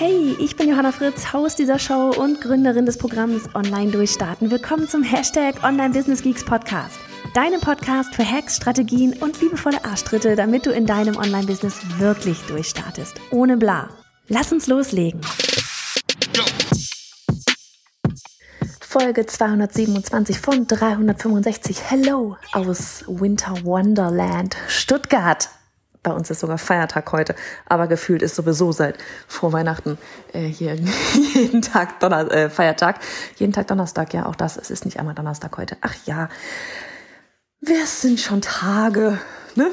Hey, ich bin Johanna Fritz, Haus dieser Show und Gründerin des Programms Online Durchstarten. Willkommen zum Hashtag Online Business Geeks Podcast. Deinem Podcast für Hacks, Strategien und liebevolle Arschtritte, damit du in deinem Online-Business wirklich durchstartest. Ohne bla. Lass uns loslegen. Folge 227 von 365. Hello aus Winter Wonderland Stuttgart bei uns ist sogar Feiertag heute, aber gefühlt ist sowieso seit vor Weihnachten äh, hier jeden Tag Donner äh, Feiertag, jeden Tag Donnerstag, ja auch das, es ist nicht einmal Donnerstag heute. Ach ja, wer sind schon Tage? Ne?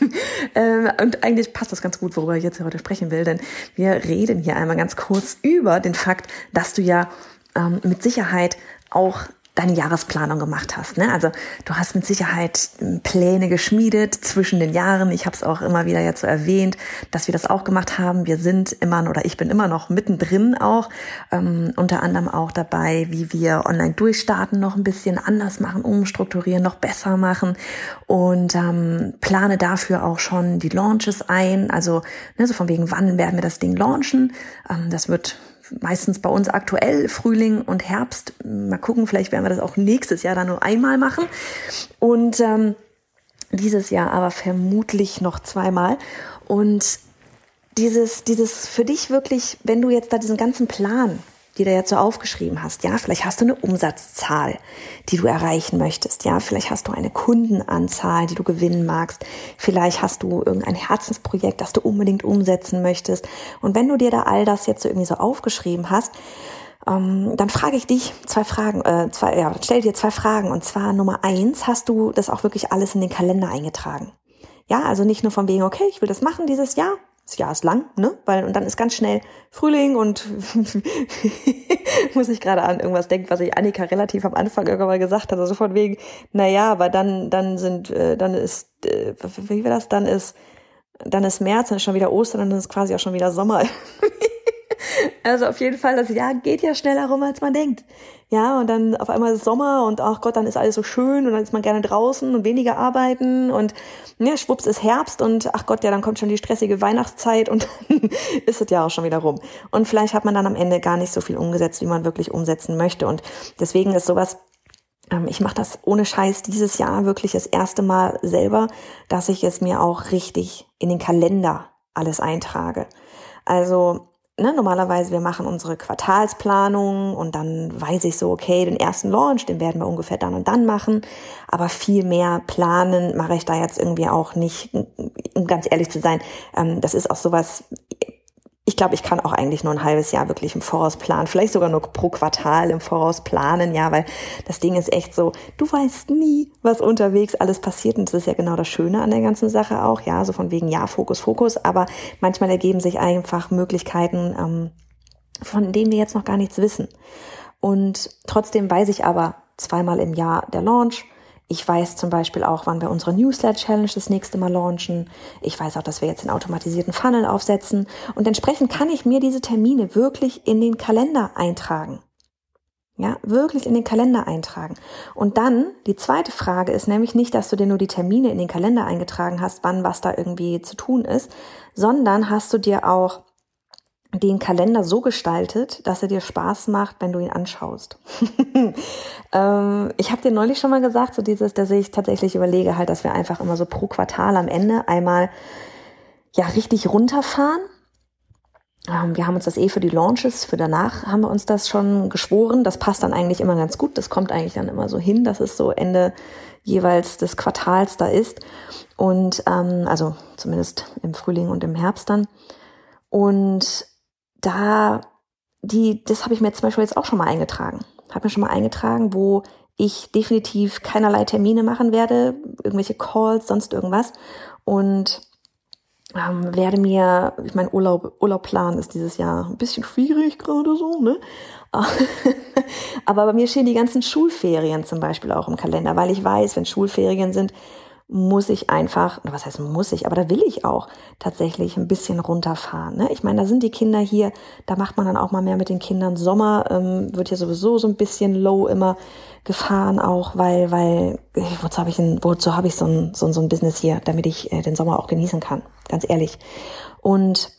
ähm, und eigentlich passt das ganz gut, worüber ich jetzt heute sprechen will, denn wir reden hier einmal ganz kurz über den Fakt, dass du ja ähm, mit Sicherheit auch deine Jahresplanung gemacht hast. Ne? Also du hast mit Sicherheit hm, Pläne geschmiedet zwischen den Jahren. Ich habe es auch immer wieder jetzt so erwähnt, dass wir das auch gemacht haben. Wir sind immer oder ich bin immer noch mittendrin auch, ähm, unter anderem auch dabei, wie wir online durchstarten, noch ein bisschen anders machen, umstrukturieren, noch besser machen und ähm, plane dafür auch schon die Launches ein. Also ne, so von wegen, wann werden wir das Ding launchen? Ähm, das wird meistens bei uns aktuell Frühling und Herbst. Mal gucken, vielleicht werden wir das auch nächstes Jahr dann nur einmal machen. Und ähm, dieses Jahr aber vermutlich noch zweimal. Und dieses, dieses für dich wirklich, wenn du jetzt da diesen ganzen Plan die du jetzt so aufgeschrieben hast. Ja, vielleicht hast du eine Umsatzzahl, die du erreichen möchtest. Ja, vielleicht hast du eine Kundenanzahl, die du gewinnen magst. Vielleicht hast du irgendein Herzensprojekt, das du unbedingt umsetzen möchtest. Und wenn du dir da all das jetzt so irgendwie so aufgeschrieben hast, ähm, dann frage ich dich zwei Fragen, äh, zwei, ja, stell dir zwei Fragen. Und zwar Nummer eins, hast du das auch wirklich alles in den Kalender eingetragen? Ja, also nicht nur von wegen, okay, ich will das machen dieses Jahr, das Jahr ist lang, ne? Weil, und dann ist ganz schnell Frühling und muss ich gerade an irgendwas denken, was ich Annika relativ am Anfang irgendwann mal gesagt hat. Also von wegen, na ja, aber dann, dann sind, äh, dann ist, äh, wie war das? Dann ist, dann ist März, dann ist schon wieder Ostern, und dann ist quasi auch schon wieder Sommer. Also auf jeden Fall, das Jahr geht ja schneller rum, als man denkt. Ja, und dann auf einmal Sommer und ach Gott, dann ist alles so schön und dann ist man gerne draußen und weniger arbeiten und ja, schwupps ist Herbst und ach Gott, ja, dann kommt schon die stressige Weihnachtszeit und ist es ja auch schon wieder rum. Und vielleicht hat man dann am Ende gar nicht so viel umgesetzt, wie man wirklich umsetzen möchte. Und deswegen ist sowas ähm, ich mache das ohne Scheiß dieses Jahr wirklich das erste Mal selber, dass ich es mir auch richtig in den Kalender alles eintrage. Also ne, normalerweise, wir machen unsere Quartalsplanung und dann weiß ich so, okay, den ersten Launch, den werden wir ungefähr dann und dann machen. Aber viel mehr planen mache ich da jetzt irgendwie auch nicht, um ganz ehrlich zu sein. Ähm, das ist auch sowas, glaube, ich kann auch eigentlich nur ein halbes Jahr wirklich im Voraus planen, vielleicht sogar nur pro Quartal im Voraus planen, ja, weil das Ding ist echt so, du weißt nie, was unterwegs alles passiert. Und das ist ja genau das Schöne an der ganzen Sache auch, ja, so von wegen, ja, Fokus, Fokus, aber manchmal ergeben sich einfach Möglichkeiten, ähm, von denen wir jetzt noch gar nichts wissen. Und trotzdem weiß ich aber zweimal im Jahr der Launch, ich weiß zum Beispiel auch, wann wir unsere Newsletter-Challenge das nächste Mal launchen. Ich weiß auch, dass wir jetzt den automatisierten Funnel aufsetzen. Und entsprechend kann ich mir diese Termine wirklich in den Kalender eintragen. Ja, wirklich in den Kalender eintragen. Und dann, die zweite Frage ist nämlich nicht, dass du dir nur die Termine in den Kalender eingetragen hast, wann was da irgendwie zu tun ist, sondern hast du dir auch den Kalender so gestaltet, dass er dir Spaß macht, wenn du ihn anschaust. ähm, ich habe dir neulich schon mal gesagt, so dieses, dass ich tatsächlich überlege halt, dass wir einfach immer so pro Quartal am Ende einmal ja richtig runterfahren. Ähm, wir haben uns das eh für die Launches, für danach haben wir uns das schon geschworen. Das passt dann eigentlich immer ganz gut. Das kommt eigentlich dann immer so hin, dass es so Ende jeweils des Quartals da ist. Und ähm, also zumindest im Frühling und im Herbst dann. Und da, die, das habe ich mir zum Beispiel jetzt auch schon mal eingetragen. Habe mir schon mal eingetragen, wo ich definitiv keinerlei Termine machen werde, irgendwelche Calls, sonst irgendwas. Und ähm, werde mir, ich mein Urlaub, Urlaub ist dieses Jahr ein bisschen schwierig gerade so, ne? Aber bei mir stehen die ganzen Schulferien zum Beispiel auch im Kalender, weil ich weiß, wenn Schulferien sind, muss ich einfach, was heißt muss ich, aber da will ich auch tatsächlich ein bisschen runterfahren. Ne? Ich meine, da sind die Kinder hier, da macht man dann auch mal mehr mit den Kindern. Sommer ähm, wird ja sowieso so ein bisschen low immer gefahren auch, weil, weil, wozu habe ich, ein, wozu habe ich so ein, so, so ein Business hier, damit ich äh, den Sommer auch genießen kann, ganz ehrlich. Und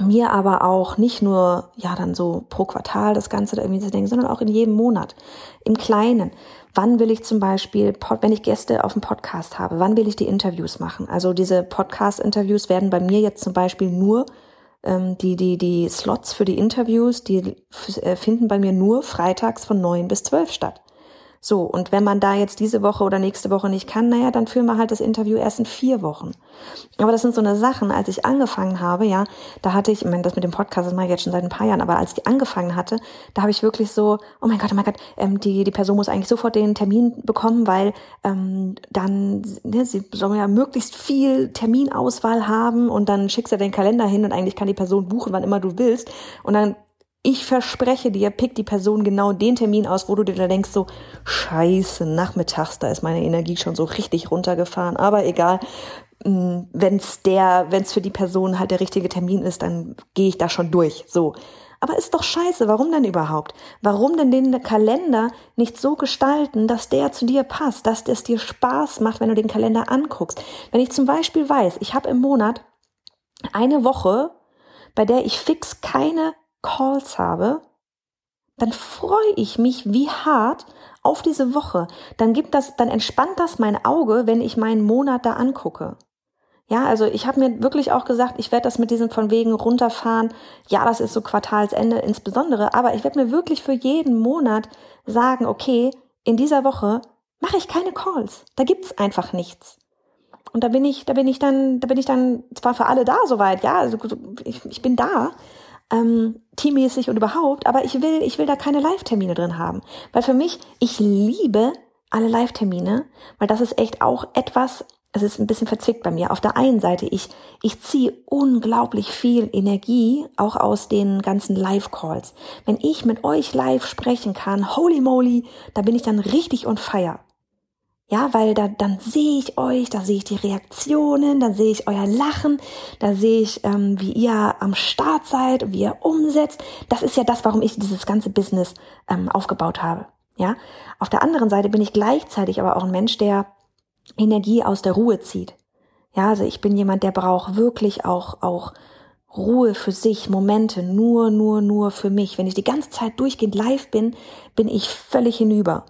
mir aber auch nicht nur, ja, dann so pro Quartal das Ganze da irgendwie zu denken, sondern auch in jedem Monat, im Kleinen. Wann will ich zum Beispiel, wenn ich Gäste auf dem Podcast habe, wann will ich die Interviews machen? Also diese Podcast-Interviews werden bei mir jetzt zum Beispiel nur, ähm, die, die, die Slots für die Interviews, die äh, finden bei mir nur freitags von neun bis zwölf statt. So, und wenn man da jetzt diese Woche oder nächste Woche nicht kann, naja, dann führen wir halt das Interview erst in vier Wochen. Aber das sind so eine Sachen, als ich angefangen habe, ja, da hatte ich, ich meine, das mit dem Podcast, das mache ich jetzt schon seit ein paar Jahren, aber als ich angefangen hatte, da habe ich wirklich so, oh mein Gott, oh mein Gott, ähm, die, die Person muss eigentlich sofort den Termin bekommen, weil ähm, dann, ne, sie soll ja möglichst viel Terminauswahl haben und dann schickst du den Kalender hin und eigentlich kann die Person buchen, wann immer du willst. Und dann ich verspreche dir, pick die Person genau den Termin aus, wo du dir da denkst, so, scheiße, nachmittags, da ist meine Energie schon so richtig runtergefahren, aber egal. Mm, wenn's der, wenn's für die Person halt der richtige Termin ist, dann gehe ich da schon durch, so. Aber ist doch scheiße, warum denn überhaupt? Warum denn den Kalender nicht so gestalten, dass der zu dir passt, dass es dir Spaß macht, wenn du den Kalender anguckst? Wenn ich zum Beispiel weiß, ich habe im Monat eine Woche, bei der ich fix keine Calls habe, dann freue ich mich wie hart auf diese Woche. Dann gibt das, dann entspannt das mein Auge, wenn ich meinen Monat da angucke. Ja, also ich habe mir wirklich auch gesagt, ich werde das mit diesem von wegen runterfahren. Ja, das ist so Quartalsende insbesondere, aber ich werde mir wirklich für jeden Monat sagen, okay, in dieser Woche mache ich keine Calls. Da gibt's einfach nichts. Und da bin ich, da bin ich dann, da bin ich dann zwar für alle da soweit, ja, also ich, ich bin da, ähm, teammäßig und überhaupt, aber ich will, ich will da keine Live-Termine drin haben. Weil für mich, ich liebe alle Live-Termine, weil das ist echt auch etwas, es ist ein bisschen verzwickt bei mir. Auf der einen Seite, ich, ich ziehe unglaublich viel Energie auch aus den ganzen Live-Calls. Wenn ich mit euch live sprechen kann, holy moly, da bin ich dann richtig on fire. Ja, weil da, dann sehe ich euch, da sehe ich die Reaktionen, dann sehe ich euer Lachen, da sehe ich, ähm, wie ihr am Start seid wie ihr umsetzt. Das ist ja das, warum ich dieses ganze Business ähm, aufgebaut habe. Ja, auf der anderen Seite bin ich gleichzeitig aber auch ein Mensch, der Energie aus der Ruhe zieht. Ja, also ich bin jemand, der braucht wirklich auch, auch Ruhe für sich, Momente, nur, nur, nur für mich. Wenn ich die ganze Zeit durchgehend live bin, bin ich völlig hinüber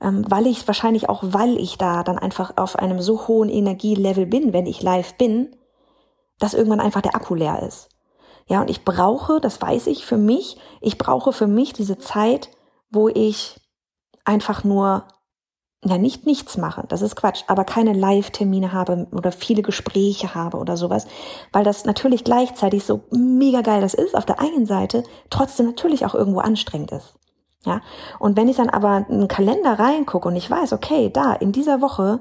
weil ich wahrscheinlich auch, weil ich da dann einfach auf einem so hohen Energielevel bin, wenn ich live bin, dass irgendwann einfach der Akku leer ist. Ja, und ich brauche, das weiß ich für mich, ich brauche für mich diese Zeit, wo ich einfach nur ja nicht nichts mache, das ist Quatsch, aber keine Live-Termine habe oder viele Gespräche habe oder sowas, weil das natürlich gleichzeitig so mega geil das ist auf der einen Seite, trotzdem natürlich auch irgendwo anstrengend ist. Ja, und wenn ich dann aber einen Kalender reingucke und ich weiß, okay, da in dieser Woche,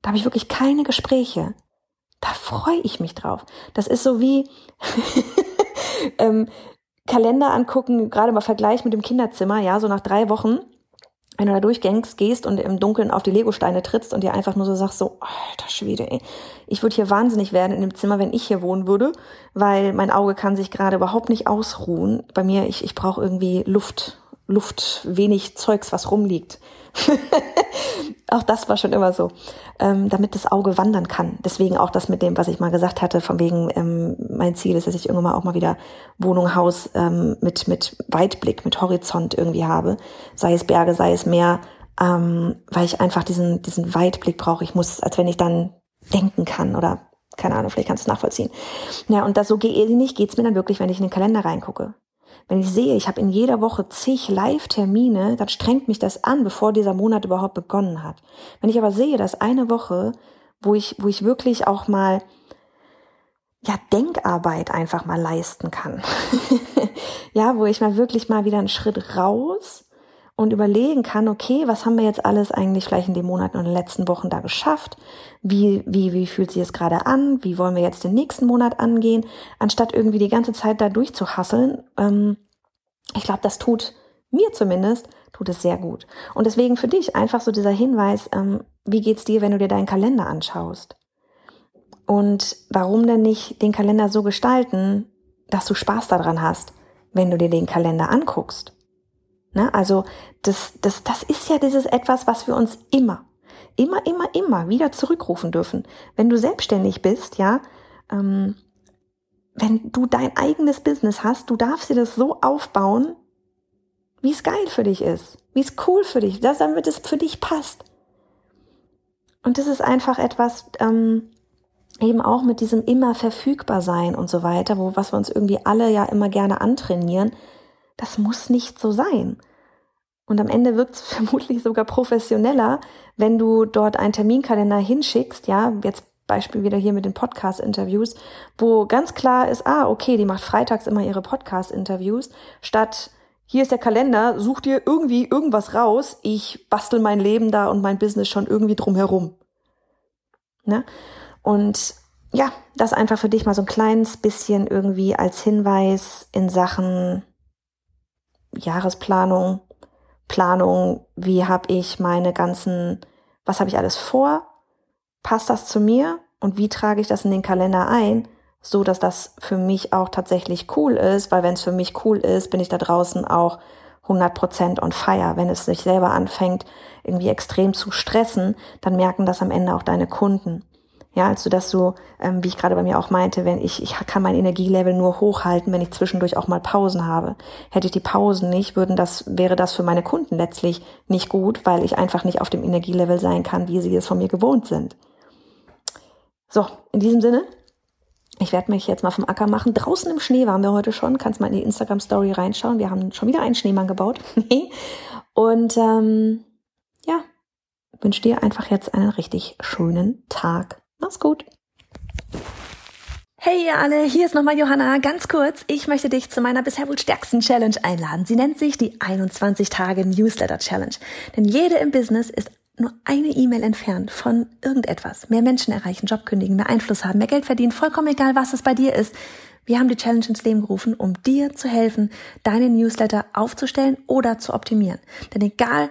da habe ich wirklich keine Gespräche, da freue ich mich drauf. Das ist so wie ähm, Kalender angucken, gerade mal Vergleich mit dem Kinderzimmer, ja, so nach drei Wochen, wenn du da durchgängst, gehst und im Dunkeln auf die Legosteine trittst und dir einfach nur so sagst, so, alter Schwede, ey, ich würde hier wahnsinnig werden in dem Zimmer, wenn ich hier wohnen würde, weil mein Auge kann sich gerade überhaupt nicht ausruhen. Bei mir, ich, ich brauche irgendwie Luft Luft, wenig Zeugs, was rumliegt. auch das war schon immer so, ähm, damit das Auge wandern kann. Deswegen auch das mit dem, was ich mal gesagt hatte, von wegen ähm, mein Ziel ist, dass ich irgendwann mal auch mal wieder Wohnung, Haus ähm, mit mit Weitblick, mit Horizont irgendwie habe, sei es Berge, sei es Meer, ähm, weil ich einfach diesen diesen Weitblick brauche. Ich muss, als wenn ich dann denken kann oder keine Ahnung, vielleicht kannst du es nachvollziehen. Ja, und das so ähnlich geht's mir dann wirklich, wenn ich in den Kalender reingucke. Wenn ich sehe, ich habe in jeder Woche zig Live-Termine, dann strengt mich das an, bevor dieser Monat überhaupt begonnen hat. Wenn ich aber sehe, dass eine Woche, wo ich, wo ich wirklich auch mal ja, Denkarbeit einfach mal leisten kann. ja, wo ich mal wirklich mal wieder einen Schritt raus und überlegen kann, okay, was haben wir jetzt alles eigentlich vielleicht in den Monaten und den letzten Wochen da geschafft? Wie, wie, wie fühlt sich es gerade an? Wie wollen wir jetzt den nächsten Monat angehen? Anstatt irgendwie die ganze Zeit da durchzuhasseln. Ähm, ich glaube, das tut Mir zumindest tut es sehr gut. Und deswegen für dich einfach so dieser Hinweis, ähm, wie geht's dir, wenn du dir deinen Kalender anschaust? Und warum denn nicht den Kalender so gestalten, dass du Spaß daran hast, wenn du dir den Kalender anguckst? Ne? Also das, das, das ist ja dieses etwas, was wir uns immer, immer, immer, immer wieder zurückrufen dürfen. Wenn du selbstständig bist, ja, ähm, wenn du dein eigenes Business hast, du darfst dir das so aufbauen, wie es geil für dich ist, wie es cool für dich, dass damit es für dich passt. Und das ist einfach etwas, ähm, eben auch mit diesem immer verfügbar sein und so weiter, wo was wir uns irgendwie alle ja immer gerne antrainieren, das muss nicht so sein. Und am Ende wirkt es vermutlich sogar professioneller, wenn du dort einen Terminkalender hinschickst, ja, jetzt Beispiel wieder hier mit den Podcast-Interviews, wo ganz klar ist, ah, okay, die macht freitags immer ihre Podcast-Interviews, statt hier ist der Kalender, such dir irgendwie irgendwas raus, ich bastel mein Leben da und mein Business schon irgendwie drumherum. Ne? Und ja, das einfach für dich mal so ein kleines bisschen irgendwie als Hinweis in Sachen Jahresplanung, Planung, wie habe ich meine ganzen, was habe ich alles vor, passt das zu mir und wie trage ich das in den Kalender ein, so dass das für mich auch tatsächlich cool ist, weil wenn es für mich cool ist, bin ich da draußen auch 100% on fire. Wenn es sich selber anfängt, irgendwie extrem zu stressen, dann merken das am Ende auch deine Kunden. Ja, also dass du, ähm, wie ich gerade bei mir auch meinte, wenn ich, ich kann mein Energielevel nur hochhalten, wenn ich zwischendurch auch mal Pausen habe. Hätte ich die Pausen nicht, würden das, wäre das für meine Kunden letztlich nicht gut, weil ich einfach nicht auf dem Energielevel sein kann, wie sie es von mir gewohnt sind. So, in diesem Sinne, ich werde mich jetzt mal vom Acker machen. Draußen im Schnee waren wir heute schon. Kannst mal in die Instagram Story reinschauen. Wir haben schon wieder einen Schneemann gebaut. Und ähm, ja, wünsche dir einfach jetzt einen richtig schönen Tag. Mach's gut. Hey ihr alle, hier ist nochmal Johanna. Ganz kurz, ich möchte dich zu meiner bisher wohl stärksten Challenge einladen. Sie nennt sich die 21 Tage Newsletter Challenge. Denn jede im Business ist nur eine E-Mail entfernt von irgendetwas. Mehr Menschen erreichen, Job kündigen, mehr Einfluss haben, mehr Geld verdienen, vollkommen egal, was es bei dir ist. Wir haben die Challenge ins Leben gerufen, um dir zu helfen, deine Newsletter aufzustellen oder zu optimieren. Denn egal,